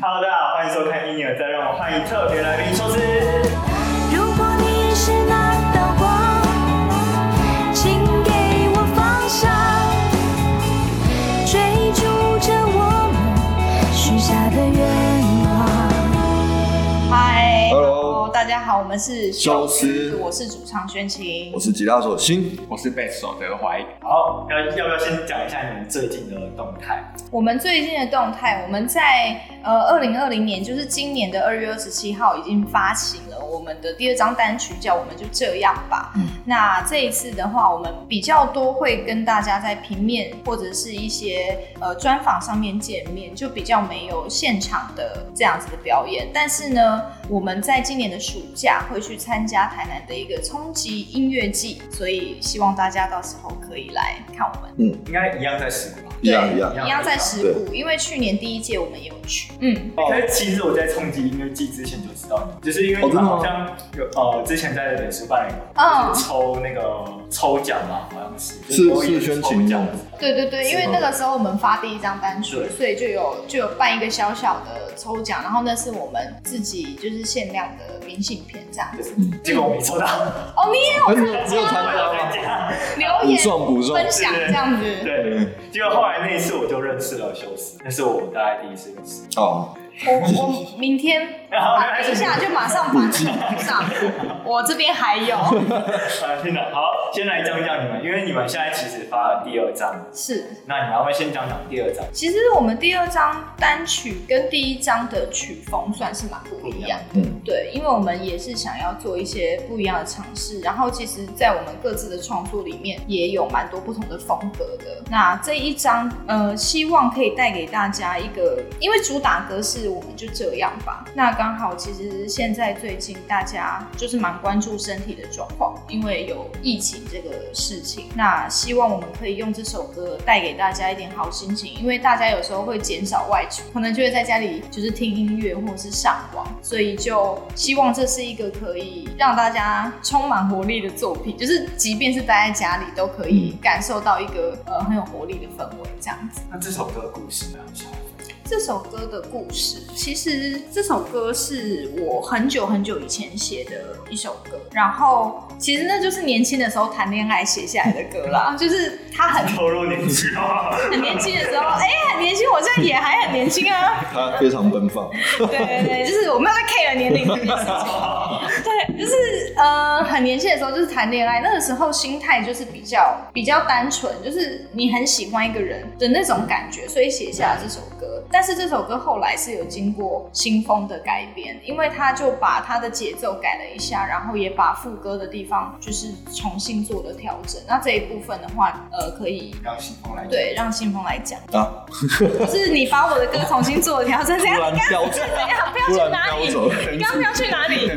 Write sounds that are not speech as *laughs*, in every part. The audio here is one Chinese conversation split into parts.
Hello，大家好，欢迎收看《婴儿在》，让我欢迎特别来宾寿司。如果你是那好，我们是修斯我是主唱宣晴我。是吉他手新，我是贝斯手德怀。好，要要不要先讲一下你们最近的动态？我们最近的动态，我们在呃二零二零年，就是今年的二月二十七号已经发行了我们的第二张单曲，叫《我们就这样吧》。嗯那这一次的话，我们比较多会跟大家在平面或者是一些呃专访上面见面，就比较没有现场的这样子的表演。但是呢，我们在今年的暑假会去参加台南的一个冲击音乐季，所以希望大家到时候可以来看我们。嗯应该一样在石鼓吧？一样一样。一样在石鼓，因为去年第一届我们也有去。嗯，可是其实我在冲击音乐季之前就知道你，就是因为好像有呃之前在脸书办抽那个抽奖嘛，好像是是是宣抽奖对对对，因为那个时候我们发第一张单曲，所以就有就有办一个小小的抽奖，然后那是我们自己就是限量的明信片这样子。结果我没抽到，*laughs* 哦，你也有哎你有你有参加吗？留言分享这样子。对，结果后来那一次我就认识了修斯，那是我大概第一次认识。哦，我我明天啊，等一下就马上把这个补上，我这边还有。啊，真的好，先来讲讲你们，因为你们现在其实发了第二张，是。那你要不要先讲讲第二张？其实我们第二张单曲跟第一张的曲风算是蛮不一样的，嗯。对，因为我们也是想要做一些不一样的尝试，然后其实，在我们各自的创作里面也有蛮多不同的风格的。那这一张，呃，希望可以带给大家一个，因为主打歌是我们就这样吧。那刚好，其实现在最近大家就是蛮关注身体的状况，因为有疫情这个事情。那希望我们可以用这首歌带给大家一点好心情，因为大家有时候会减少外出，可能就会在家里就是听音乐或者是上网，所以就希望这是一个可以让大家充满活力的作品，就是即便是待在家里都可以感受到一个呃很有活力的氛围这样子。那这首歌的故事呢？这首歌的故事，其实这首歌是我很久很久以前写的一首歌，然后其实那就是年轻的时候谈恋爱写下来的歌啦，*laughs* 就是他很透露年纪哦。很年轻的时候，哎、很年轻，我现在也还很年轻啊。他非常奔放，对对对，就是我没有在 care 年龄这件事情。*laughs* 对，就是呃，很年轻的时候就是谈恋爱，那个时候心态就是比较比较单纯，就是你很喜欢一个人的那种感觉，所以写下了这首歌。但是这首歌后来是有经过新风的改编，因为他就把他的节奏改了一下，然后也把副歌的地方就是重新做了调整。那这一部分的话，呃，可以让新风来讲。对让新风来讲，啊，就是你把我的歌重新做了调整，这样？突然你刚飙刚是怎样？不要去哪里？你刚刚要去哪里？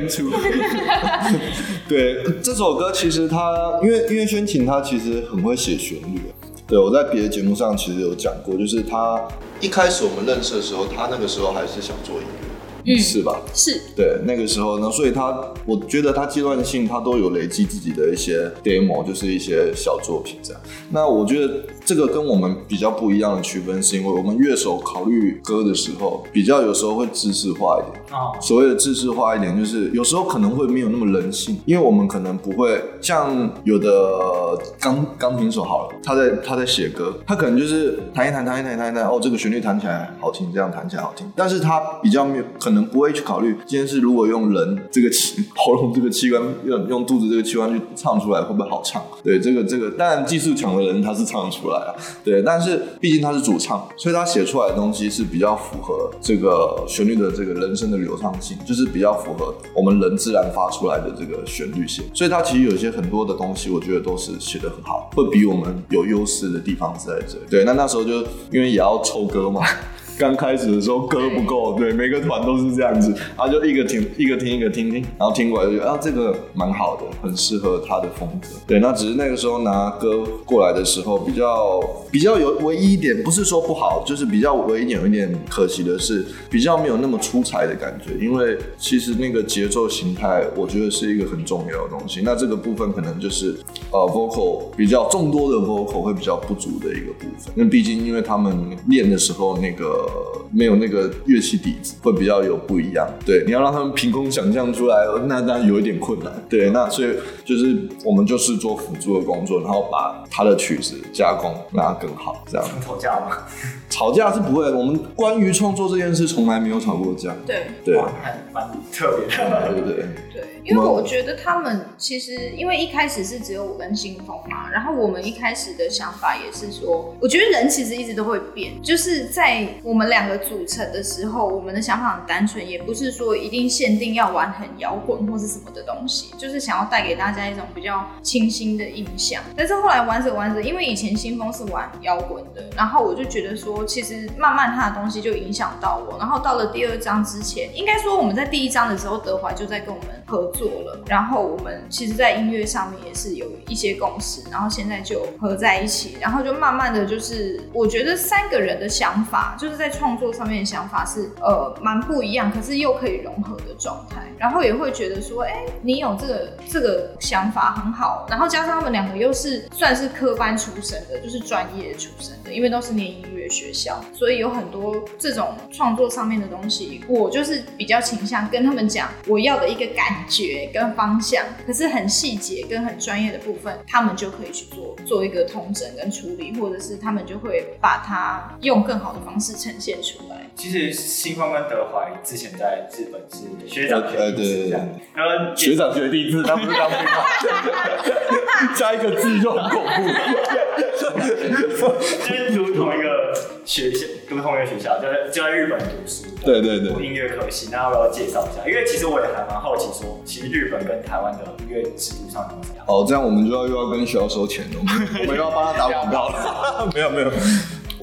对，这首歌其实他，因为因为宣晴，他其实很会写旋律。对，我在别的节目上其实有讲过，就是他一开始我们认识的时候，他那个时候还是想做音乐，嗯是吧？是对，那个时候呢，所以他，我觉得他阶段性他都有累积自己的一些 demo，就是一些小作品这样。那我觉得这个跟我们比较不一样的区分，是因为我们乐手考虑歌的时候，比较有时候会知识化一点。哦，所谓的知识化一点，就是有时候可能会没有那么人性，因为我们可能不会像有的钢钢琴手好了，他在他在写歌，他可能就是弹一弹弹一弹弹一弹，哦，这个旋律弹起来好听，这样弹起来好听，但是他比较没有可可能不会去考虑，今天是如果用人这个器喉咙这个器官，用用肚子这个器官去唱出来会不会好唱？对，这个这个，当然技术强的人他是唱得出来啊，对，但是毕竟他是主唱，所以他写出来的东西是比较符合这个旋律的这个人声的流畅性，就是比较符合我们人自然发出来的这个旋律性。所以他其实有些很多的东西，我觉得都是写得很好，会比我们有优势的地方是在这里。对，那那时候就因为也要抽歌嘛。刚开始的时候歌不够，对，每个团都是这样子，然后就一个听一个听一个听听，然后听过来就觉得啊这个蛮好的，很适合他的风格。对，那只是那个时候拿歌过来的时候，比较比较有唯一一点，不是说不好，就是比较唯一一点有一点可惜的是，比较没有那么出彩的感觉，因为其实那个节奏形态，我觉得是一个很重要的东西。那这个部分可能就是呃 vocal 比较众多的 vocal 会比较不足的一个部分，因为毕竟因为他们练的时候那个没有那个乐器底子，会比较有不一样。对，你要让他们凭空想象出来，那当然有一点困难。对，那所以就是我们就是做辅助的工作，然后把他的曲子加工让它更好，这样。吵架吗？吵架是不会，我们关于创作这件事从来没有吵过架。对对哇，还蛮特别的。对对对。对，因为我觉得他们其实，因为一开始是只有我跟新峰嘛，然后我们一开始的想法也是说，我觉得人其实一直都会变，就是在我我们两个组成的时候，我们的想法很单纯，也不是说一定限定要玩很摇滚或是什么的东西，就是想要带给大家一种比较清新的印象。但是后来玩着玩着，因为以前新风是玩摇滚的，然后我就觉得说，其实慢慢他的东西就影响到我，然后到了第二章之前，应该说我们在第一章的时候，德怀就在跟我们合作了，然后我们其实，在音乐上面也是有一些共识，然后现在就合在一起，然后就慢慢的就是，我觉得三个人的想法，就是在创作上面的想法是呃蛮不一样，可是又可以融合的状态，然后也会觉得说，哎、你有这个这个想法很好，然后加上他们两个又是算是科班出身的，就是专业出身的，因为都是念音乐学校，所以有很多这种创作上面的东西，我就是比较倾向跟他们讲我要的一个感觉跟方向，可是很细节跟很专业的部分，他们就可以去做做一个通整跟处理，或者是他们就会把它用更好的方式呈现出来。其实新方跟德怀之前在日本是学长学呃对弟对对制这样，然后学长学弟制，他不是当兵吗？*laughs* 加一个字就很恐怖。*laughs* 就是读同一个学校，读同一个学校，就在就在日本读书。对对对读音乐科系，那要不要介绍一下？因为其实我也还蛮好奇说，其实日本跟台湾的音乐制度上有什么样？哦，这样我们就要又要跟学校收钱了，我们我们又要帮他打广告了。没 *laughs* 有没有，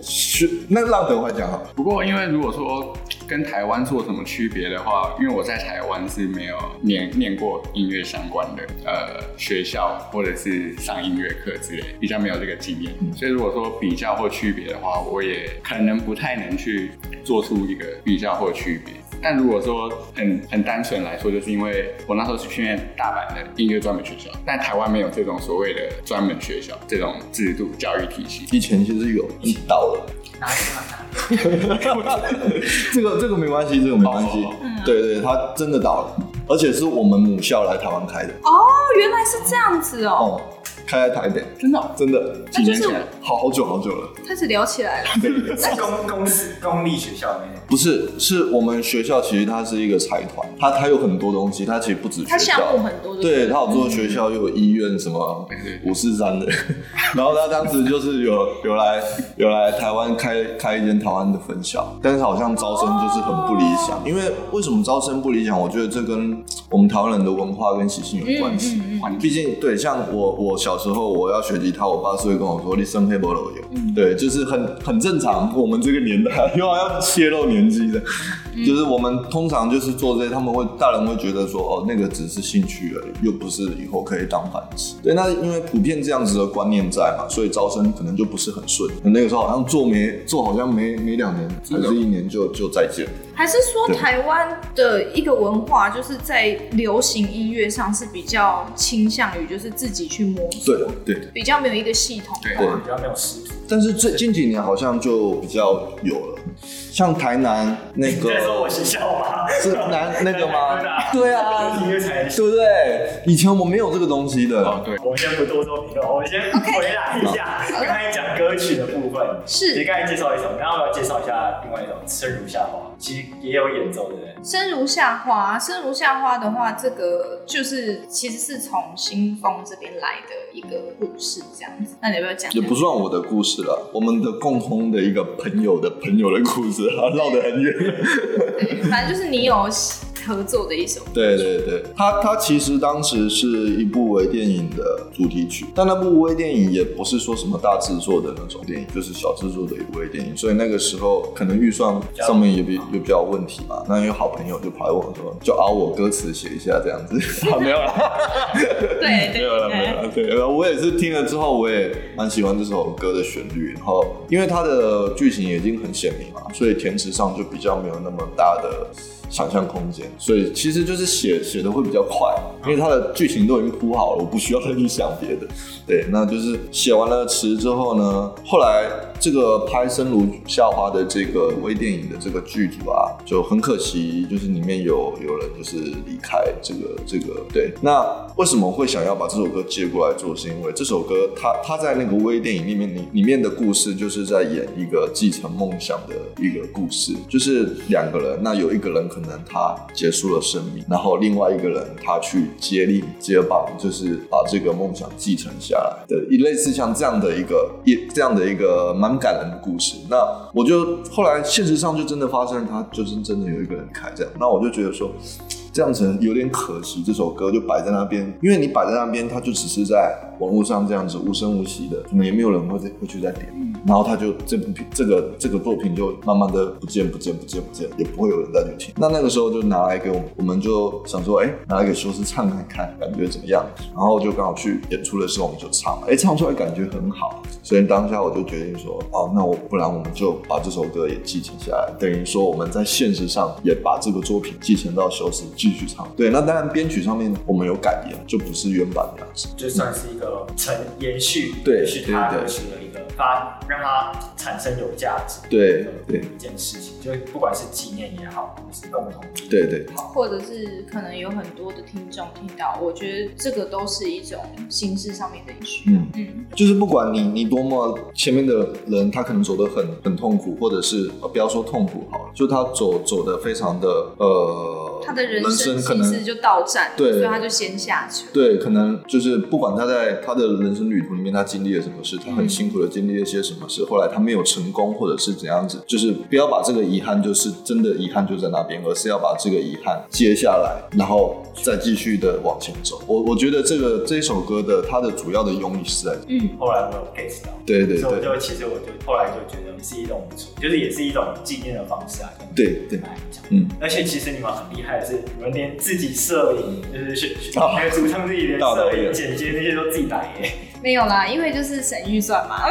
学那让德华讲好了。不过，因为如果说跟台湾做什么区别的话，因为我在台湾是没有念念过音乐相关的呃学校，或者是上音乐课之类，比较没有这个经验。所以如果说比较或区别的话，我也可能不太能去做出一个比较或区别。但如果说很很单纯来说，就是因为我那时候是去念大阪的音乐专门学校，但台湾没有这种所谓的专门学校这种制度教育体系。以前其实有到了，哪里哪 *laughs* 这个这个没关系，这个没关系。哦。对对，他真的倒了，而且是我们母校来台湾开的。哦，原来是这样子哦，哦，开在台北，真的？哦、真的那就是几年前。好好久好久了。开始聊起来了。是 *laughs* 公公司公立学校里面，不是，是我们学校其实它是一个财团，它它有很多东西，它其实不止学它项校目。很多，对，它有做学校，又有医院，什么五四三的，*laughs* 然后他当时就是有有来有来台湾开开一间台湾的分校，但是好像招生就是很不理想，因为为什么招生不理想？我觉得这跟我们台湾人的文化跟习性有关系。嗯嗯毕竟对，像我我小时候我要学吉他，我爸是会跟我说你生黑波罗有，对，就是很很正常。我们这个年代 *laughs* 又要泄露年纪的，就是我们通常就是做这些，他们会大人会觉得说哦，那个只是兴趣而已，又不是以后可以当饭吃。对，那因为普遍这样子的观念在嘛，所以招生可能就不是很顺。那个时候好像做没做，好像没没两年还是一年就就再见。还是说台湾的一个文化，就是在流行音乐上是比较倾向于就是自己去摸索，对对，比较没有一个系统对化。比较没有系统。但是最近几年好像就比较有了，像台南那你在说我学校吗？是南那个吗？*laughs* 对啊，音乐才对不对？以前我们没有这个东西的。哦，对，我们先不多说评论，我们先回来一下刚才讲歌曲的部分。是你刚才介绍一首，然后我要介绍一下另外一首《生如夏花》，其实也有演奏，对不对？生如夏花，生如夏花的话，这个就是其实是从新丰这边来的一个故事，这样子。那你要不要讲？也不算我的故事了，我们的共同的一个朋友的朋友的故事啊，绕得很远。对，*laughs* 反正就是你有合作的一首。对对对，它它其实当时是一部微电影的主题曲，但那部微电影也不是说什么大制作的那种电影，就是小制作的一部微电影，所以那个时候可能预算上面也比也比较问题嘛。那有好朋友就跑来问我说，就熬我歌词写一下这样子，*laughs* 啊没有了。对没有了，没有了。*laughs* 对，然后我也是听了之后，我也蛮喜欢这首歌的旋律。然后，因为它的剧情已经很鲜明嘛，所以对填词上就比较没有那么大的想象空间。所以其实就是写写的会比较快，因为它的剧情都已经铺好了，我不需要再去想别的。对，那就是写完了词之后呢，后来这个拍《生如夏花》的这个微电影的这个剧组啊，就很可惜，就是里面有有人就是离开这个这个对。那为什么会想要把这首歌接过来做？是因为这首歌它它在那个微电影里面里里面的故事就是在演一个继承梦想的一个故事，就是两个人，那有一个人可可能他结束了生命，然后另外一个人他去接力接棒，就是把这个梦想继承下来的，一类似像这样的一个一这样的一个蛮感人的故事。那我就后来现实上就真的发生，他就是真的有一个人开这样，那我就觉得说。这样子有点可惜，这首歌就摆在那边，因为你摆在那边，它就只是在网络上这样子无声无息的，可能也没有人会会去再点，然后他就这部品这个这个作品就慢慢的不见不见不见不见，也不会有人再去听。那那个时候就拿来给我们，我们就想说，哎，拿来给修斯唱看看，感觉怎么样？然后就刚好去演出的时候，我们就唱，哎，唱出来感觉很好，所以当下我就决定说，哦，那我不然我们就把这首歌也继承下来，等于说我们在现实上也把这个作品继承到修斯继续唱。对，那当然编曲上面我们有改编，就不是原版的样子。就算是一个承延续，对是他的发，让它产生有价值的对对一件事情，就不管是纪念也好，或是共同对对好，或者是可能有很多的听众听到，我觉得这个都是一种形式上面的延续。嗯。嗯，就是不管你你多么前面的人，他可能走得很很痛苦，或者是、呃、不要说痛苦好了，就他走走的非常的呃，他的人人生可能就到站，对所以他就先下车。对，可能就是不管他在他的人生旅途里面，他经历了什么事，他很辛苦的经历了些什么事，后来他没有成功，或者是怎样子，就是不要把这个遗憾，就是真的遗憾就在那边，而是要把这个遗憾接下来，然后再继续的往前走。我我觉得这个这一首歌的它的主要的用意是在，嗯，后来我有 get 到，对对对所以我就其实我就后来就觉得是一种，就是也是一种纪念的方式啊。对对来讲，嗯，而且其实你们很厉害的是，你们连自己摄影，就是是哦那个主唱自己连摄影、剪接那些都自己打耶。没有啦，因为就是省预算嘛，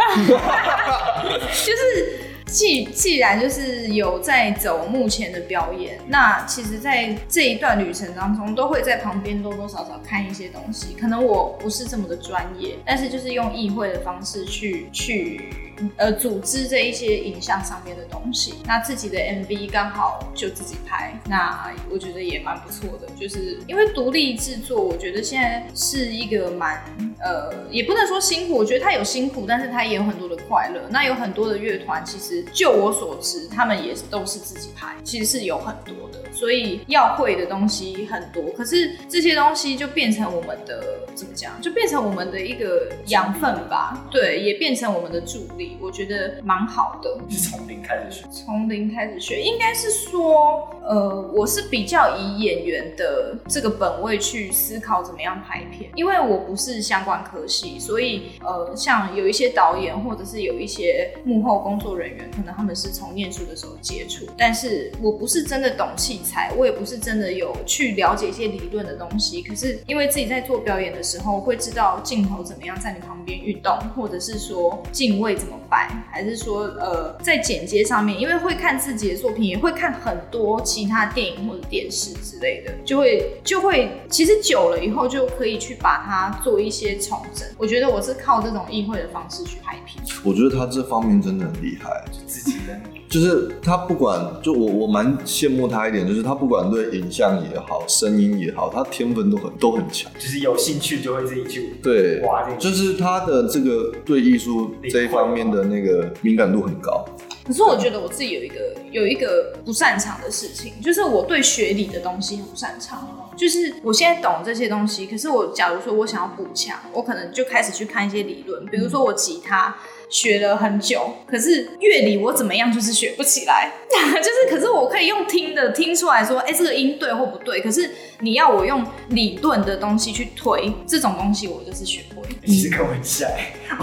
就是。既既然就是有在走目前的表演，那其实，在这一段旅程当中，都会在旁边多多少少看一些东西。可能我不是这么的专业，但是就是用意会的方式去去呃组织这一些影像上面的东西。那自己的 MV 刚好就自己拍，那我觉得也蛮不错的。就是因为独立制作，我觉得现在是一个蛮呃，也不能说辛苦，我觉得它有辛苦，但是它也有很多的快乐。那有很多的乐团，其实就我所知，他们也都是自己拍，其实是有很多的，所以要会的东西很多。可是这些东西就变成我们的怎么讲，就变成我们的一个养分吧，对，也变成我们的助力，我觉得蛮好的。是从零开始学，从零开始学，应该是说，呃，我是比较以演员的这个本位去思考怎么样拍片，因为我不是相关科系，所以呃，像有一些导演或者是有一些幕后工作人员，可能他们是从念书的时候接触，但是我不是真的懂器材，我也不是真的有去了解一些理论的东西，可是因为自己在做表演的时候，会知道镜头怎么样在你旁边运动，或者是说镜位怎么白，还是说呃在剪接上面，因为会看自己的作品，也会看很多其他电影或者电视之类的，就会就会其实久了以后就可以去把它做一些重整。我觉得我是靠这种议会的方式去拍片。我觉得他这方面真的很厉害。自己的就是他不管，就我我蛮羡慕他一点，就是他不管对影像也好，声音也好，他天分都很都很强。就是有兴趣就会自己去对挖进，去就是他的这个对艺术这一方面的那个敏感度很高。可是我觉得我自己有一个有一个不擅长的事情，就是我对学理的东西很不擅长。就是我现在懂这些东西，可是我假如说我想要补强，我可能就开始去看一些理论，比如说我吉他。学了很久，可是乐理我怎么样就是学不起来，*laughs* 就是可是我可以用听的听出来说，哎、这个音对或不对。可是你要我用理论的东西去推这种东西，我就是学不会。你是跟我很像，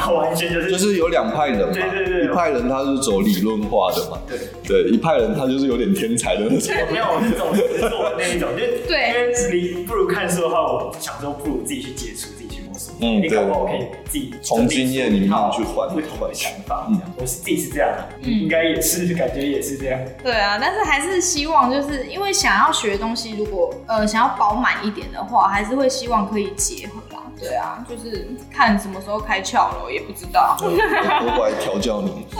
我完全就是就是有两派人嘛，对对对一派人他是走理论化的嘛，对。对，一派人他就是有点天才的那种。没有，我是这种实做的那一种，就对因为你不如看书的话，我想说不如自己去接触。嗯你搞不好对可以自己从经验里面去换不同的想法。嗯，我是自己是这样的，嗯应该也是 *laughs* 感觉也是这样。对啊，但是还是希望，就是因为想要学的东西，如果呃想要饱满一点的话，还是会希望可以结合啦。对啊，就是看什么时候开窍了，我也不知道。我我过来调教你。*laughs*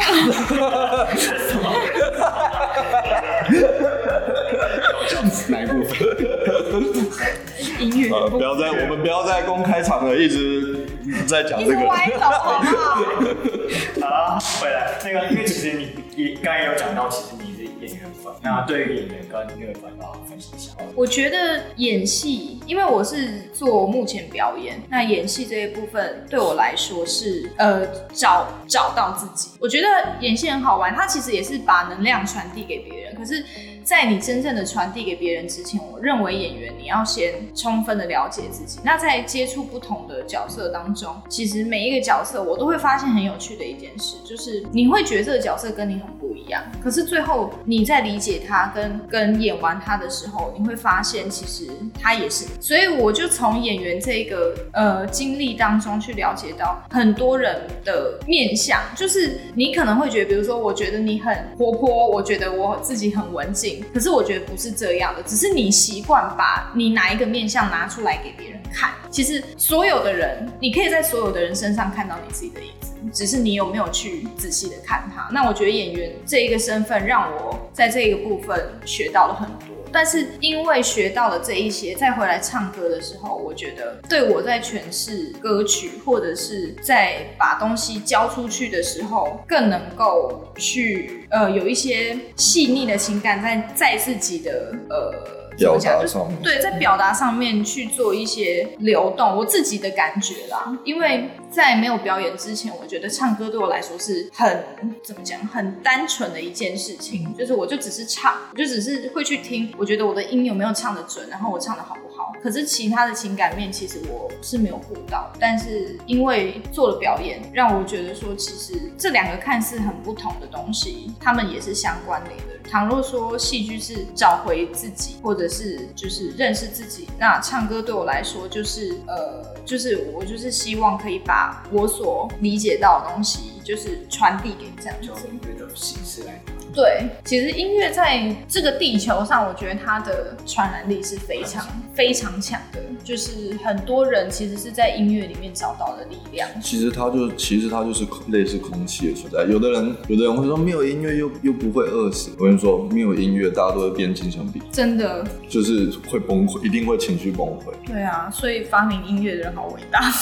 *laughs* 哪一部分？音乐呃，不要在我们不要在公开场合一直在讲一这个。直歪头，好不好？好啦，回来那个，因为其实你也刚才有讲到，其实你是演员粉，那对于演员跟音乐粉要分析一下。我觉得演戏，因为我是做目前表演，那演戏这一部分对我来说是呃找找到自己。我觉得演戏很好玩，它其实也是把能量传递给别人。可是，在你真正的传递给别人之前，我认为演员你要先充分的了解自己。那在接触不同的角色当中，其实每一个角色我都会发现很有趣的一件事，就是你会觉得这个角色跟你很不一样，可是最后你在理解他跟 *laughs* 跟演完他的时候，你会发现其实他也是。所以我就从演员这个呃经历当中去了解到很多人的面相，就是你可能会觉得，比如说我觉得你很活泼，我觉得我自己很文静，可是我觉得不是这样的，只是你习惯把你哪一个面相拿出来给别人看。其实所有的人，你可以在所有的人身上看到你自己的影子。只是你有没有去仔细的看他？那我觉得演员这一个身份让我在这个部分学到了很多。但是因为学到了这一些，再回来唱歌的时候，我觉得对我在诠释歌曲或者是在把东西交出去的时候，更能够去呃有一些细腻的情感在在自己的呃。表达就是上面对，在表达上面去做一些流动，我自己的感觉啦。因为在没有表演之前，我觉得唱歌对我来说是很怎么讲，很单纯的一件事情，就是我就只是唱，我就只是会去听，我觉得我的音有没有唱得准，然后我唱的好不好。可是其他的情感面，其实我是没有顾到。但是因为做了表演，让我觉得说，其实这两个看似很不同的东西，他们也是相关联的。倘若说戏剧是找回自己，或者是就是认识自己，那唱歌对我来说就是呃，就是我就是希望可以把我所理解到的东西，就是传递给这样子就。音乐的形式来，对，其实音乐在这个地球上，我觉得它的传染力是非常非常强的，就是很多人其实是在音乐里面找到的力量。其实它就其实它就是类似空气的存在。有的人有的人会说没有音乐又又不会饿死。我跟你说，没有音乐大家都会变金枪比，真的，就是会崩溃，一定会情绪崩溃。对啊，所以发明音乐的人好伟大。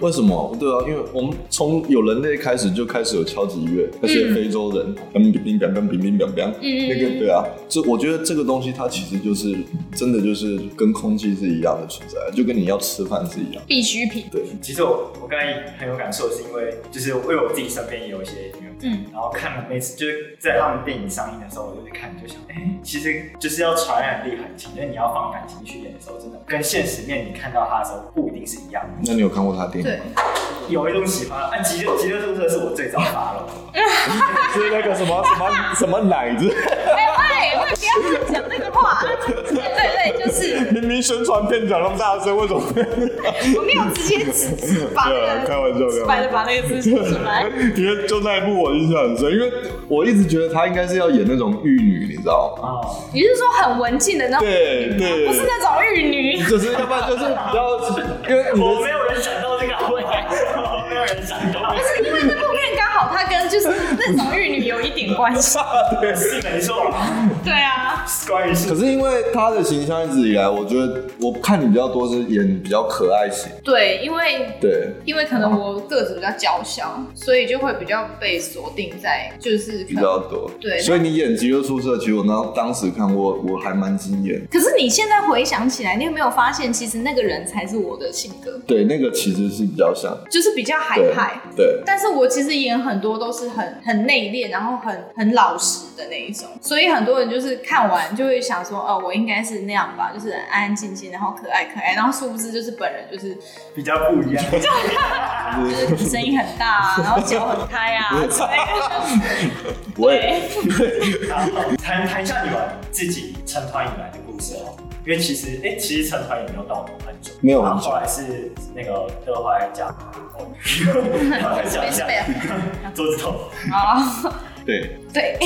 为什么？对啊，因为我们从有人类开始就开始有敲击乐，那些非洲人，嗯，乒乒乓乓，乒乒，那个对啊，这我觉得这个东西它其实就是真的就是跟空气是一样的存在，就跟你要吃饭是一样，必需品。对，其实我我刚才很有感受，是因为就是为我自己身边也有一些嗯，然后看了每次就是在他们电影上映的时候，我就去看，就想，哎、其实就是要传染力很强，因为你要放感情去演的时候，真的跟现实面你看到他的时候不一定是一样的。那你有看过他电影吗？有一种喜欢，啊，极乐极乐宿舍是我最早发了，*laughs* 是那个什么什么什么奶子，哎喂喂，不要乱讲那个话。对对对，就是明明宣传片讲那么大声，为什么？我没有直接指指把对啊那个 *laughs* 开玩笑直白的把那个字说出来。因为就那一部我印象很深，因为我一直觉得他应该是要演那种玉女，你知道吗？哦，你是说很文静的那种对对不是那种玉女。就是要不然就是比较，因为我没有人想到这个，parents. I was you in 好它跟就是 *laughs* 那种玉女有一点关系。*laughs* 对是没错，对啊，关于可是因为他的形象一直以来，我觉得我看你比较多是演比较可爱型，对，因为对，因为可能我个子比较娇小，所以就会比较被锁定在就是比较多。对所以你演《极乐宿舍》，其实我当当时看我我还蛮惊艳。可是你现在回想起来，你有没有发现，其实那个人才是我的性格，对，那个其实是比较像，就是比较海派。对，但是我其实演很多都是很很内敛，然后很很老实的那一种，所以很多人就是看完就会想说，哦，我应该是那样吧，就是安安静静，然后可爱可爱，然后殊不知就是本人就是比较不一样。就是声音很大啊，然后脚很开啊 *laughs* 对，*laughs* 好谈谈一下你们自己成团以来的故事哦。因为其实哎、其实成团也没有到很久，没有很久。然后后来是那个德怀加，哦，*laughs* 讲一下 *laughs* 桌子痛，啊，对，对，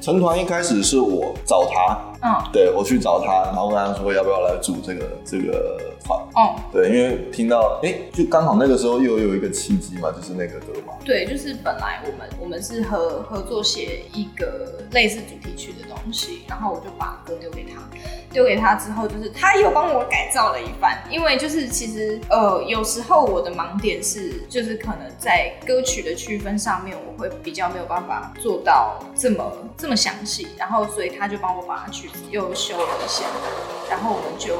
成团一开始是我找他，嗯对我去找他，然后跟他说要不要来组这个这个团。哦，对，因为听到哎、就刚好那个时候又有一个契机嘛，就是那个歌嘛。对，就是本来我们我们是合合作写一个类似主题曲的东西，然后我就把歌丢给他，丢给他之后，就是他又帮我改造了一番，因为就是其实呃有时候我的盲点是就是可能在歌曲的区分上面，我会比较没有办法做到这么这么详细，然后所以他就帮我把曲子又修了一下，然后我们就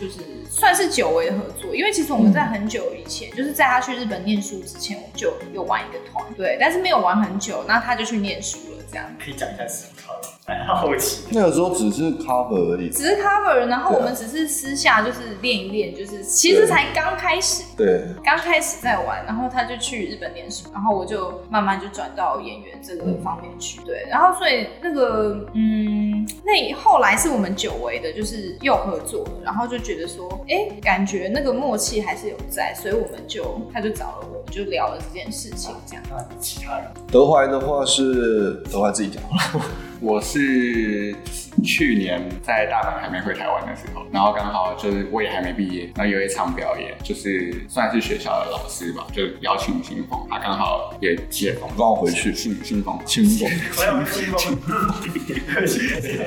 就是算是久违合作，因为其实我们在很久以前，就是在他去日本念书之前，我们就有玩一个团，对，但是没有玩很久，那他就去念书了，这样。可以讲一下什么团吗？蛮好奇。那个时候只是 cover 而已。只是 cover，然后我们只是私下就是练一练，就是其实才刚开始，对，刚开始在玩，然后他就去日本念书，然后我就慢慢就转到演员这个方面去。对，然后所以那个嗯，那后来是我们久违的，就是又合作了，然后就觉得说，哎，感觉那个默契还是有在，所以我们就他就找了我，就聊了这件事情，这样。那其他人德怀的话是德怀自己讲，*laughs* *laughs* 我是是。去年在大阪还没回台湾的时候，然后刚好就是我也还没毕业，然后有一场表演，就是算是学校的老师吧，就邀请新风，他刚好也解封，让我回去新新风，新风，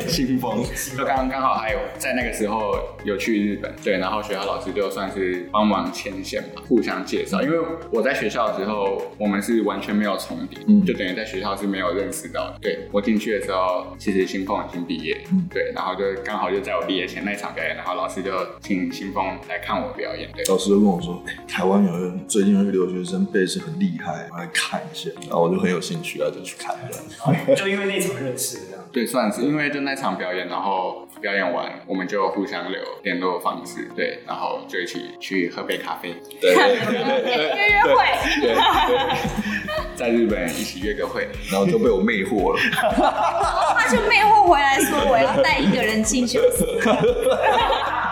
新风，就刚刚好还有在那个时候有去日本，对，然后学校老师就算是帮忙牵线吧，互相介绍，因为我在学校的时候，我们是完全没有重叠，嗯就等于在学校是没有认识到的。对我进去的时候，其实新风已经毕业，对，然后就刚好就在我毕业前那场表演，然后老师就请新风来看我表演，对，老师就跟我说，哎台湾有人最近有一个留学生背是很厉害，我来看一下，然后我就很有兴趣啊，就去看了。*laughs* 就因为那场认识的这样。对，算是因为就那场表演，然后表演完我们就互相留联络方式，对，然后就一起去喝杯咖啡，对，*laughs* 约约会，在日本一起约个会，然后就被我魅惑了。他就魅惑回来说我要带一个人进修所。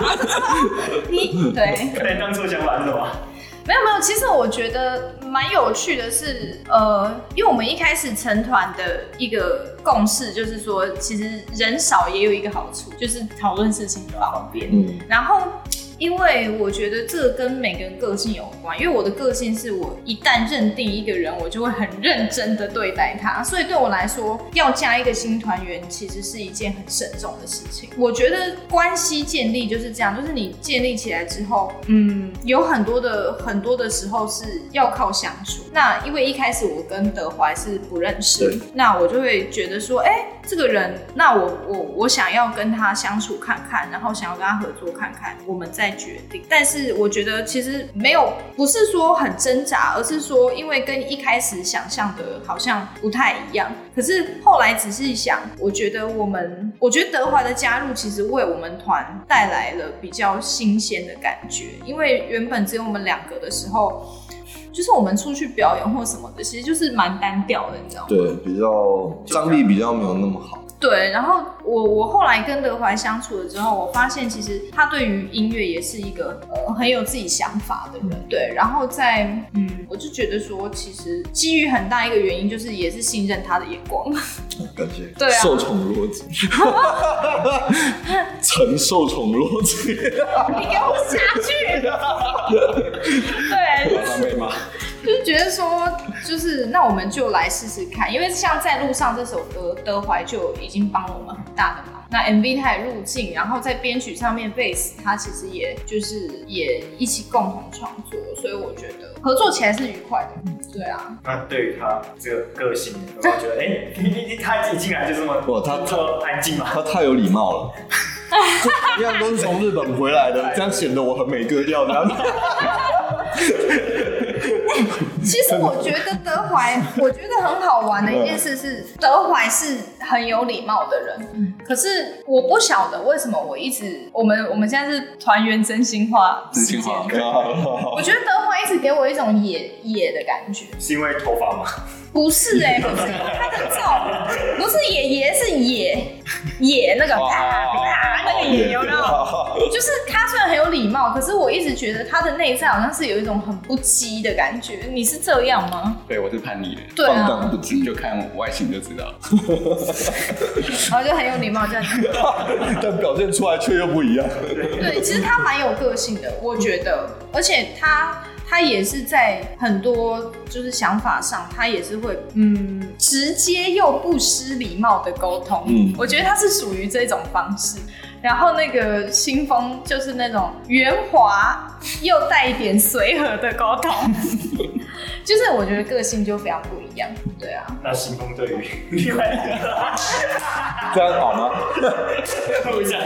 *laughs* 你对。那你当初想法是什么？没有没有，其实我觉得蛮有趣的是，呃，因为我们一开始成团的一个共识就是说，其实人少也有一个好处，就是讨论事情比较方便。嗯，然后，因为我觉得这跟每个人个性有关，因为我的个性是我一旦认定一个人，我就会很认真的对待他，所以对我来说，要加一个新团员其实是一件很慎重的事情。我觉得关系建立就是这样，就是你建立起来之后，嗯，有很多的很多的时候是要靠相处。那因为一开始我跟德怀是不认识，那我就会觉得说，哎、这个人，那我我我想要跟他相处看看，然后想要跟他合作看看，我们决定。但是我觉得其实没有，不是说很挣扎，而是说因为跟一开始想象的好像不太一样。可是后来仔细想，我觉得我们，我觉得德华的加入其实为我们团带来了比较新鲜的感觉，因为原本只有我们两个的时候。就是我们出去表演或什么的，其实就是蛮单调的，你知道吗？对，比较张力比较没有那么好。对，然后我我后来跟德怀相处了之后，我发现其实他对于音乐也是一个呃很有自己想法的人。对，然后在嗯，我就觉得说，其实基于很大一个原因，就是也是信任他的眼光。感谢。*laughs* 对啊受宠若惊。*laughs* 曾受宠若惊。你给我下去！*laughs* 对，马上被骂。就是觉得说，就是那我们就来试试看，因为像在路上这首歌，德怀就已经帮了我们很大的忙。那 MV 他也入境，然后在编曲上面贝斯他其实也就是也一起共同创作，所以我觉得合作起来是愉快的。对啊，那对于他这个个性，我觉得，哎、你你你他一进来就这么哇他这么安静嘛？他太有礼貌了。*laughs* 一样都是从日本回来的，这样显得我很美格调这样。*laughs* 其实我觉得德怀，我觉得很好玩的一件事是，德怀是很有礼貌的人。可是我不晓得为什么我一直，我们我们现在是团员真心话时间真心话 *laughs* 我觉得德怀一直给我一种野野的感觉，是因为头发吗？不是哎、不是他的照，不是野野是野野那个啪啪那个野有没有？就是他虽然很有礼貌，可是我一直觉得他的内在好像是有一种很不羁的感觉。你是这样吗？对，我是叛逆的，对放啊，荡不羁，就看外形就知道。*laughs* 然后就很有礼貌这样子。*laughs* 但表现出来却又不一样。对，其实他蛮有个性的，我觉得，而且他他也是在很多就是想法上，他也是会嗯直接又不失礼貌的沟通。嗯我觉得他是属于这种方式。然后那个新风就是那种圆滑又带一点随和的沟通，*laughs* 就是我觉得个性就非常不一样。对啊，那新风对于另外一这样好吗？个不讲，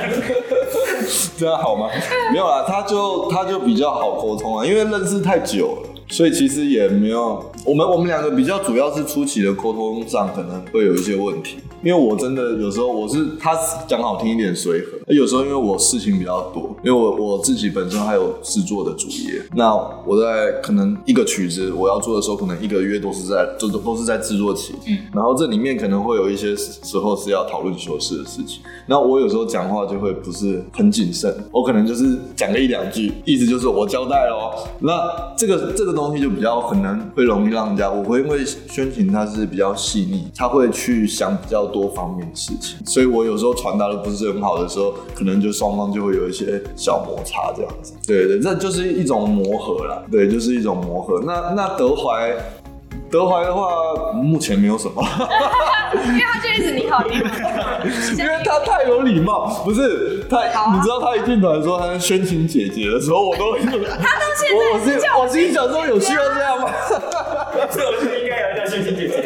这样好吗？没有啦，他就他就比较好沟通啊，因为认识太久了，所以其实也没有我们我们两个比较主要是初期的沟通上可能会有一些问题，因为我真的有时候我是他讲好听一点随和，有时候因为我事情比较多，因为我我自己本身还有制作的主业，那我在可能一个曲子我要做的时候，可能一个月都是在都都都是在制作期，嗯，然后这里面可能会有一些时候是要讨论修饰的事情，那我有时候讲话就会不是很谨慎，我可能就是讲个一两句，意思就是我交代哦。那这个这个东西就比较很难会容易让人家，我会因为宣情它是比较细腻，他会去想比较多方面的事情，所以我有时候传达的不是很好的时候，可能就双方就会有一些小摩擦这样子。对对，这就是一种磨合啦，对，就是一种磨合。那那德怀。德怀的话，目前没有什么，*laughs* 因为他就一直你好你好，*laughs* 因为他太有礼貌，不是他，啊你知道他一进团说他是宣晴姐姐的时候，我都会，*laughs* 他到现在我我是我心想说有需要这样吗？所以我觉得应该有一叫宣晴姐姐。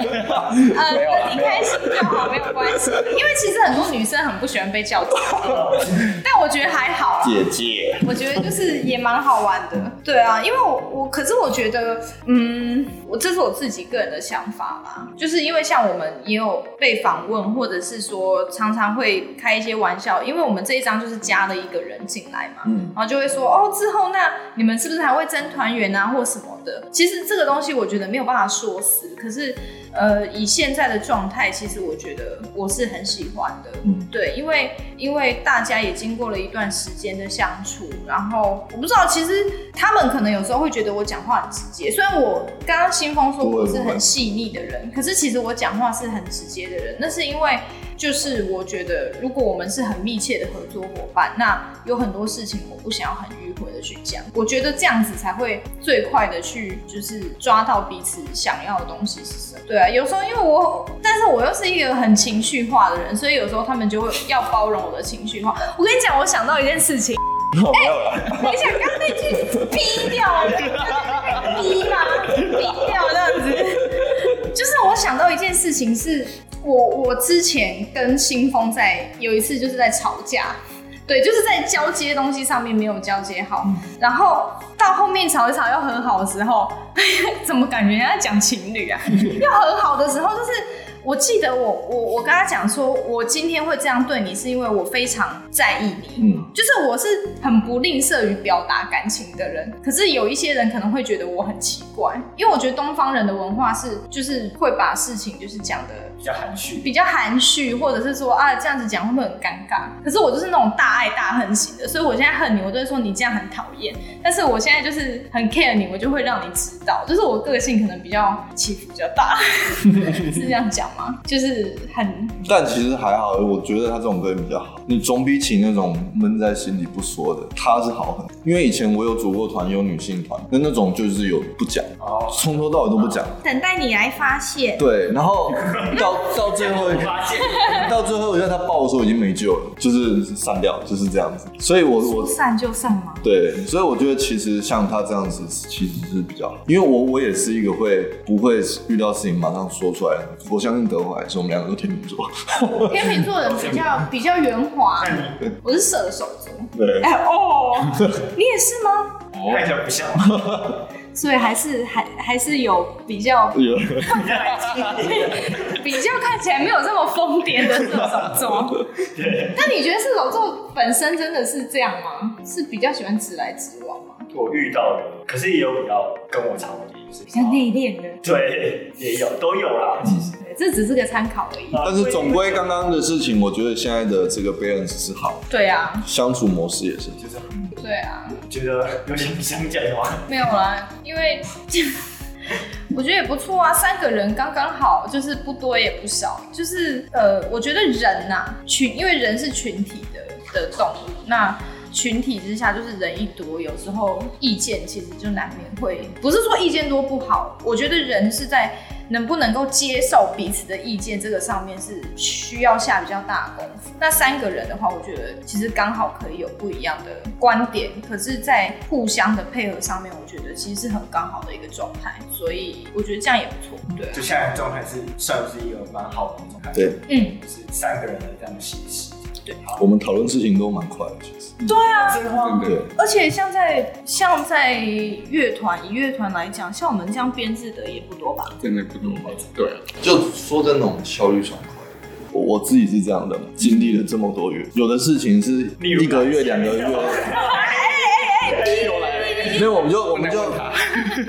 *laughs* 呃，你开心就好，没有关系。因为其实很多女生很不喜欢被叫姐姐，*laughs* 但我觉得还好啊。姐姐，我觉得就是也蛮好玩的，对啊，因为我我可是我觉得，嗯，我这是我自己个人的想法啦，就是因为像我们也有被访问，或者是说常常会开一些玩笑，因为我们这一张就是加了一个人进来嘛，嗯。然后就会说哦，之后那你们是不是还会争团员啊，或什么的？其实这个东西我觉得没有办法说死，可是呃，以现在的状态，其实我觉得我是很喜欢的，嗯。对，因为因为大家也经过了一段时间的相处，然后我不知道，其实他们可能有时候会觉得我讲话很直接，虽然我刚刚新风说我是很细腻的人，可是其实我讲话是很直接的人，那是因为就是我觉得如果我们是很密切的合作伙伴，那有很多事情我不想要很迂回的去讲，我觉得这样子才会最快的去就是抓到彼此想要的东西是什么。对啊，有时候因为我，但是我又是一个很情绪化的人，所以有时候他们就会要包容我的情绪化。我跟你讲，我想到一件事情，*laughs* 没有啦，等一下，刚刚那句逼掉了，逼吗？逼掉这样子。*laughs* 就是我想到一件事情是，我我之前跟新峰在有一次就是在吵架。对，就是在交接东西上面没有交接好，然后到后面吵一吵要和好的时候，*laughs* 怎么感觉人家在讲情侣啊？*laughs* 要和好的时候，就是我记得我我我跟他讲说，我今天会这样对你，是因为我非常在意你，嗯，就是我是很不吝啬于表达感情的人，可是有一些人可能会觉得我很奇怪，因为我觉得东方人的文化是就是会把事情就是讲的比较含蓄。比较含蓄，或者是说啊这样子讲会不会很尴尬？可是我就是那种大爱大恨型的，所以我现在恨你，我都会说你这样很讨厌。但是我现在就是很 care 你，我就会让你知道，就是我个性可能比较起伏比较大，*laughs* 是这样讲吗？就是很但其实还好，我觉得他这种歌比较好，你总比起那种闷在心里不说的，他是好很。因为以前我有组过团，有女性团，那那种就是有不讲，哦，从头到尾都不讲，等待你来发现。对，然后 *laughs* 到到最后一发现 *laughs* 到最后一个他爆的时候已经没救了，就是散掉，就是这样子。所以我我散就散吗？对，所以我觉得其实像他这样子其实是比较好，因为我我也是一个会不会遇到事情马上说出来的。我相信德怀是我们两个都天秤座，天秤座人比较比较圆滑，我是射手座。对，哎哦，你也是吗？看起来不像，所以还是还还是有比较 *laughs* 比较看起来没有这么疯癫的射手座。对，那你觉得射手座本身真的是这样吗？是比较喜欢直来直往吗？我遇到的，可是也有比较跟我差不多，就是比较内敛的。对，也有都有啦，其实。这只是个参考而已。但是总归刚刚的事情，我觉得现在的这个 balance 是好，对啊，相处模式也是。就是嗯对啊，觉得有点想讲的话，*laughs* 没有啦，因为我觉得也不错啊，三个人刚刚好，就是不多也不少，就是呃，我觉得人呐、群，因为人是群体的的动物，那。群体之下，就是人一多，有时候意见其实就难免会，不是说意见多不好，我觉得人是在能不能够接受彼此的意见这个上面是需要下比较大的功夫。那三个人的话，我觉得其实刚好可以有不一样的观点，可是，在互相的配合上面，我觉得其实是很刚好的一个状态，所以我觉得这样也不错。对啊就，现在状态是算是一个蛮好的状态，对，嗯，是三个人的这样的形式。对，我们讨论事情都蛮快的，其实。对啊，真的？对，而且像在像在乐团，以乐团来讲，像我们这样编制的也不多吧？真的不多。对啊，就说真的，我们效率爽快。我我自己是这样的，经历了这么多月，有的事情是一个月、两个月，没有，我们就我们就不能问他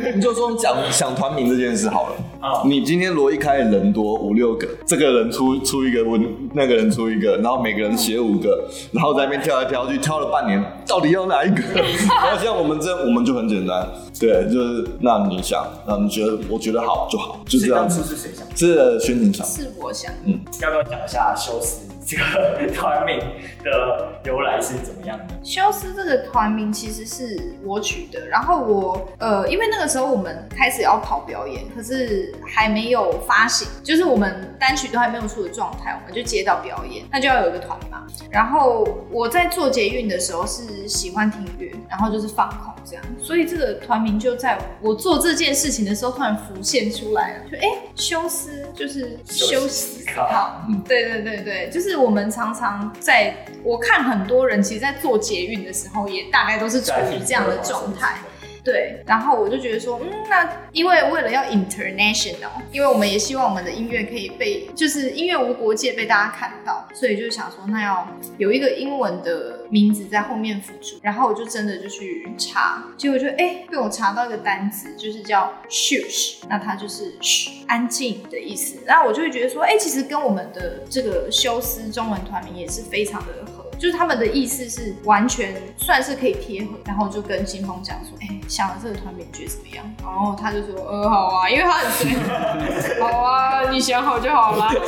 我们就说讲想团名这件事好了。啊你今天罗一开人多五六个，这个人出出一个文，那个人出一个，然后每个人写五个，然后在那边挑来挑去，挑了半年，到底要哪一个？*laughs* 然后像我们这我们就很简单，对，就是那你想，那你觉得我觉得好就好，就这样当初子。是谁想？是宣庭想，是我想，嗯要不要讲一下修斯这个 *laughs* 团名的由来是怎么样的？休斯这个团名其实是我取的，然后我呃，因为那个时候我们开始要跑表演，可是还没有发行，就是我们单曲都还没有出的状态，我们就接到表演，那就要有一个团嘛。然后我在做捷运的时候是喜欢听音乐，然后就是放空这样，所以这个团名就在我做这件事情的时候突然浮现出来了，就哎、休斯就是休息思考好，对对对对，就是我们常常在，我看很多人其实，在做捷运的时候，也大概都是处于这样的状态。对，然后我就觉得说，嗯，那因为为了要 international，因为我们也希望我们的音乐可以被，就是音乐无国界被大家看到，所以就想说，那要有一个英文的名字在后面辅助。然后我就真的就去查，结果就哎被我查到一个单词，就是叫 shush，那它就是嘘安静的意思。然后我就会觉得说，哎，其实跟我们的这个休斯中文团名也是非常的合。就是他们的意思是完全算是可以贴合，然后就跟新峰讲说，哎、想了这个团名觉得怎么样？然后他就说，呃，好啊，因为他很随和，*laughs* 好啊，你想好就好啦。*laughs*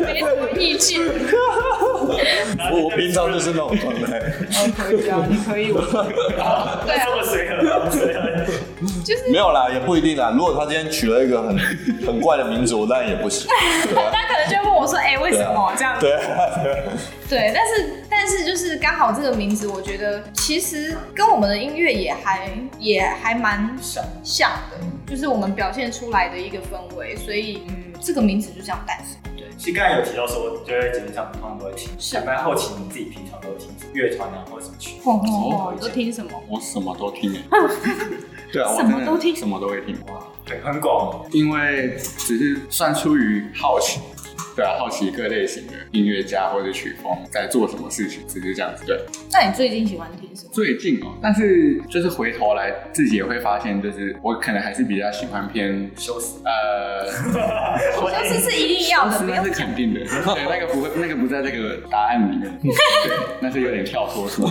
没什么意见，我我平常就是那种状态。哦，可以啊，你可以，我 *laughs* 对啊这么随和，这么随和。就是没有啦，也不一定啦。如果他今天取了一个很很怪的名字，我当然也不行。*laughs* 他可能就会问我说，哎、为什么这样？对啊，对，但是但是就是刚好这个名字，我觉得其实跟我们的音乐也还也还蛮像像的，就是我们表现出来的一个氛围，所以嗯，这个名字就这样诞生。对，其实刚才有提到说，就在节目上通常都会听，是想不然后期你自己平常都会听什么乐团啊，或者什么曲？吼吼吼，你都听什么？我什么都听诶。*laughs* 对啊，我什么都听什么都会听。哇，很很广。因为只是算出于好奇，对啊，好奇各类型的音乐家或者曲风在做什么事情，只是这样子。对，那你最近喜欢听什么？最近哦，但是就是回头来自己也会发现，就是我可能还是比较喜欢偏休斯，呃，就是是一定要的，那是肯定的，对，那个不会，那个不在这个答案里面，*laughs* 对，那是有点跳脱出来。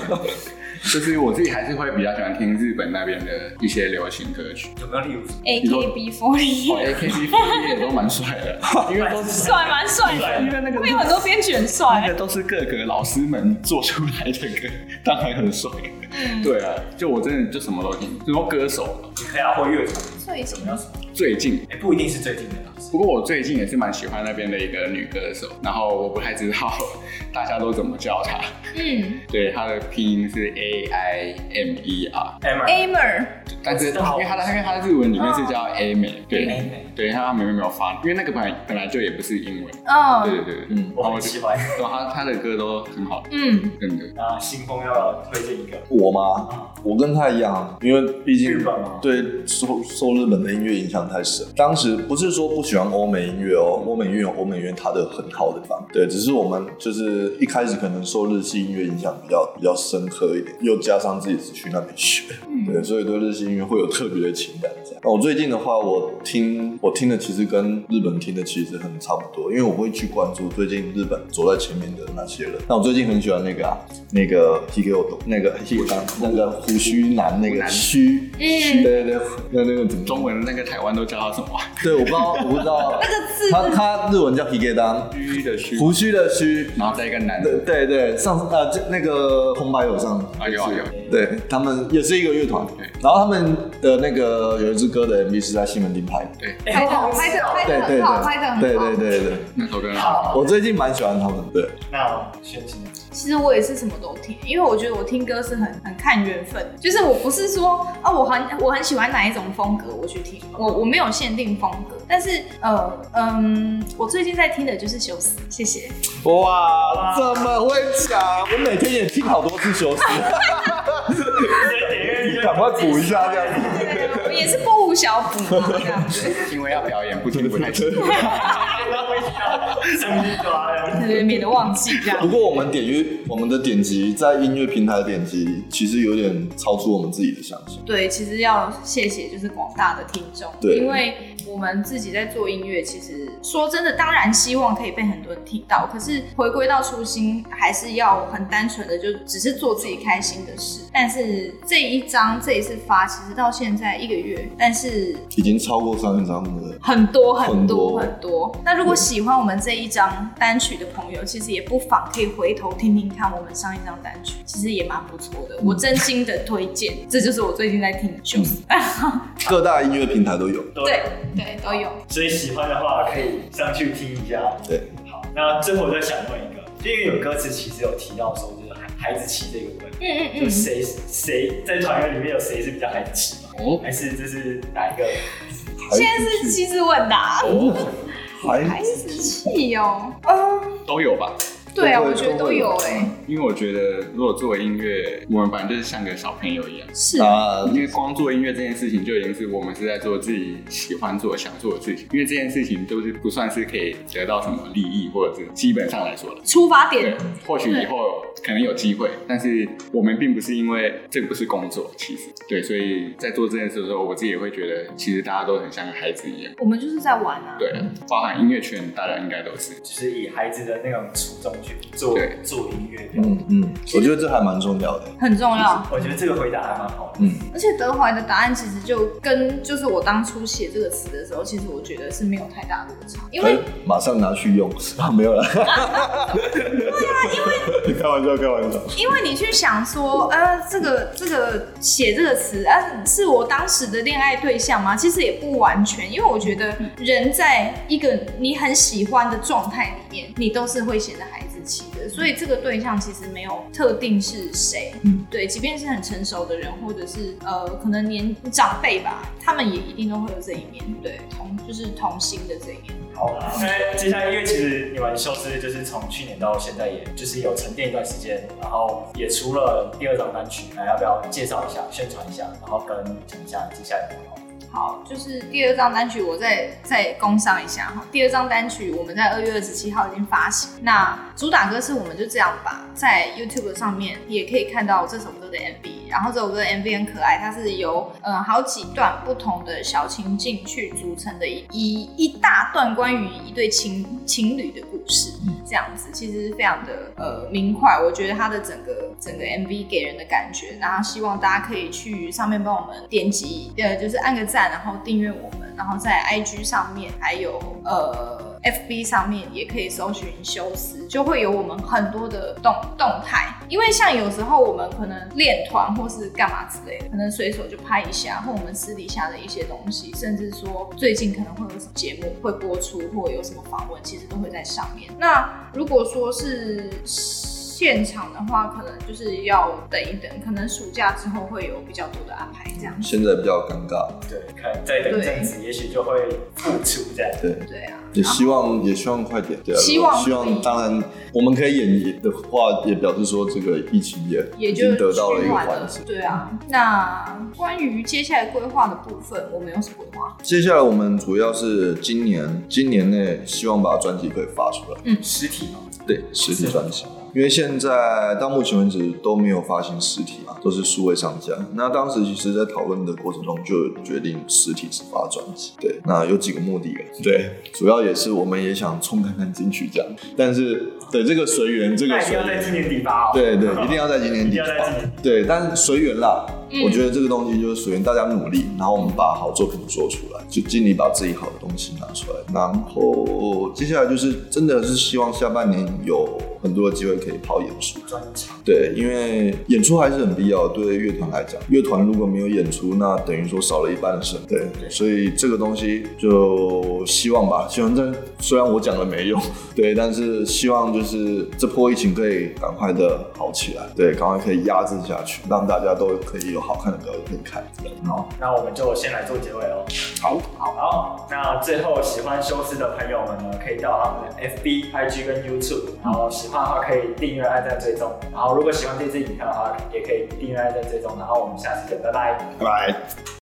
就是我自己还是会比较喜欢听日本那边的一些流行歌曲，有没有例如？AKB48，哦，AKB48 也都蛮帅的，因为都是帅蛮帅的，因为那个他们有很多编曲很那帅个。都是各个老师们做出来的歌，当然很帅。对啊，就我真的就什么都听，然后歌手。你可以啊，或乐团，最近。什么叫什么？最近，哎，不一定是最近的啦。不过我最近也是蛮喜欢那边的一个女歌手，然后我不太知道大家都怎么叫她，嗯。对，她的拼音是 A I M E R，Emma，，Amer，但是因为她的因为她的日文里面是叫 A 美，对。A 美对，她没有没有发，因为那个本来本来就也不是英文，哦。对嗯对对，嗯我很喜欢。对，她她的歌都很好，嗯，真的。那新风要推荐一个。我吗？我跟他一样，因为毕竟对受受日本的音乐影响太深。当时不是说不喜欢欧美音乐哦，欧美音乐有欧美音乐它的很好的地方，对，只是我们就是一开始可能受日系音乐影响比较比较深刻一点，又加上自己是去那边学，对，所以对日系音乐会有特别的情感在。我最近的话，我听我听的其实跟日本听的其实很差不多，因为我会去关注最近日本走在前面的那些人。那我最近很喜欢那个啊，那个 i g o 那个那个胡须男那个须，嗯。对对对，那那个怎么中文那个台湾都叫他什么？对，我不知道，我不知道。*laughs* 那个字。他他日文叫 e d a 须的须，胡须的须。然后再一个男对的，对对，上呃这那个红白有上啊有啊有，对他们也是一个乐团。对，然后他们的那个有一支歌的 MV 是在西门町拍的，对，哎拍的拍的拍对对的很好，拍的很好。对对对对。对，那首歌好，我最近蛮喜欢他们的，那宣清呢，其实我也是什么都听，因为我觉得我听歌是很很看缘分，就是我不是说啊我很我很喜欢哪一种风格我去听，我我没有限定风格，但是呃嗯，我最近在听的就是休斯，谢谢。哇，怎么会讲，我每天也听好多次休息，*laughs* 赶快补一下这样子。对，我也是不无小补嘛，这样子，因为要表演，不听不太清楚。相机抓了。对，免得忘记这样不。过我们点阅我们的点击在音乐平台的点击，其实有点超出我们自己的想象。对，其实要谢谢就是广大的听众，对因为我们自己在做音乐，其实说真的，当然希望可以被很多人听到，可是回归到初心，还是要很单纯的就只是做自己开心的事。但是这一张这一次发，其实到现在一个月，但是已经超过上一张的很多很多很多。那如果喜欢我们这一张单曲的朋友，其实也不妨可以回头听听看我们上一张单曲，其实也蛮不错的。我真心的推荐，这就是我最近在听的休斯。各大音乐平台都有。对对，都有。所以喜欢的话可以上去听一下。对，好，那最后我再想问一个，因为有歌词其实有提到说，就是孩孩子气这个问题，嗯嗯就谁谁在团员里面有谁是比较孩子气吗？哦还是这是哪一个？现在是机智问答，孩子气哦。嗯，都有吧。对啊，我觉得都有哎、因为我觉得，如果做音乐，我们反正就是像个小朋友一样。是啊，因为光做音乐这件事情，就已经是我们是在做自己喜欢做、想做的事情。因为这件事情都是不算是可以得到什么利益，或者是基本上来说的。出发点，，或许以后可能有机会，但是我们并不是因为这不是工作，其实对，所以在做这件事的时候，我自己也会觉得，其实大家都很像个孩子一样。我们就是在玩啊。对，包含音乐圈，大家应该都是。就是以孩子的那种初衷去做做音乐。嗯嗯，我觉得这还蛮重要的。很重要。我觉得这个回答还蛮好。嗯，而且德怀的答案其实就跟就是我当初写这个词的时候，其实我觉得是没有太大落差，因为哎马上拿去用啊，没有了。*laughs* *laughs* 开玩笑，开玩笑。因为你去想说，呃，这个这个写这个词，呃，是我当时的恋爱对象吗？其实也不完全，因为我觉得人在一个你很喜欢的状态里面，你都是会显得孩子气的，所以这个对象其实没有特定是谁，嗯对，即便是很成熟的人，或者是呃可能年长辈吧，他们也一定都会有这一面，对，同就是同心的这一面。好，那接下来因为其实你们休斯就是从去年到现在，也就是有沉淀一段时间，然后也出了第二张单曲，那要不要介绍一下、宣传一下，然后跟讲一下接下来的？好，就是第二张单曲，我再再工商一下哈。第二张单曲我们在二月二十七号已经发行，那主打歌是我们就这样吧，在 YouTube 上面也可以看到这首歌的 MV，然后这首歌的 MV 很可爱，它是由呃好几段不同的小情境去组成的一一一大段关于一对情情侣的故事，这样子其实非常的呃明快，我觉得它的整个整个 MV 给人的感觉，然后希望大家可以去上面帮我们点击，呃，就是按个赞，然后订阅我们，然后在 IG 上面还有呃。FB 上面也可以搜寻修斯，就会有我们很多的动动态。因为像有时候我们可能练团或是干嘛之类的，可能随手就拍一下，或我们私底下的一些东西，甚至说最近可能会有什么节目会播出，或有什么访问，其实都会在上面。那如果说是现场的话，可能就是要等一等，可能暑假之后会有比较多的安排，这样子。现在比较尴尬，对，看再等一阵子，也许就会复出这样。对，对啊，也希望也希望快点，对啊，希望希望，当然我们可以演的话，也表示说这个疫情也也就得到了一个缓解。对啊，那关于接下来规划的部分，我们有什么规划？接下来我们主要是今年今年内希望把专辑可以发出来，嗯实体吗，对，实体专辑。因为现在到目前为止都没有发行实体嘛，都是数位上架。那当时其实，在讨论的过程中就决定实体只发专辑。对，那有几个目的了。对，主要也是我们也想冲看看金曲奖，但是对这个随缘，这个随一定要在今，年底发哦。对对，*laughs* 一定要在今年底发。对，但是随缘啦。嗯我觉得这个东西就是随缘大家努力，然后我们把好作品做出来，就尽力把自己好的东西拿出来。然后接下来就是真的是希望下半年有很多的机会可以跑演出。专场。对，因为演出还是很必要的，对乐团来讲，乐团如果没有演出，那等于说少了一半的声。对，所以这个东西就希望吧，希望这虽然我讲了没用，*laughs* 对，但是希望就是这波疫情可以赶快的好起来，对，赶快可以压制下去，让大家都可以有好看的歌可以看。好，那我们就先来做结尾哦。好，好，那最后喜欢修斯的朋友们呢，可以到他们的 FB、IG 跟 YouTube，然后喜欢的话可以订阅、按赞、追踪。然后如果喜欢这支影片的话，也可以订阅、按赞、追踪。然后我们下次见，拜拜。拜拜。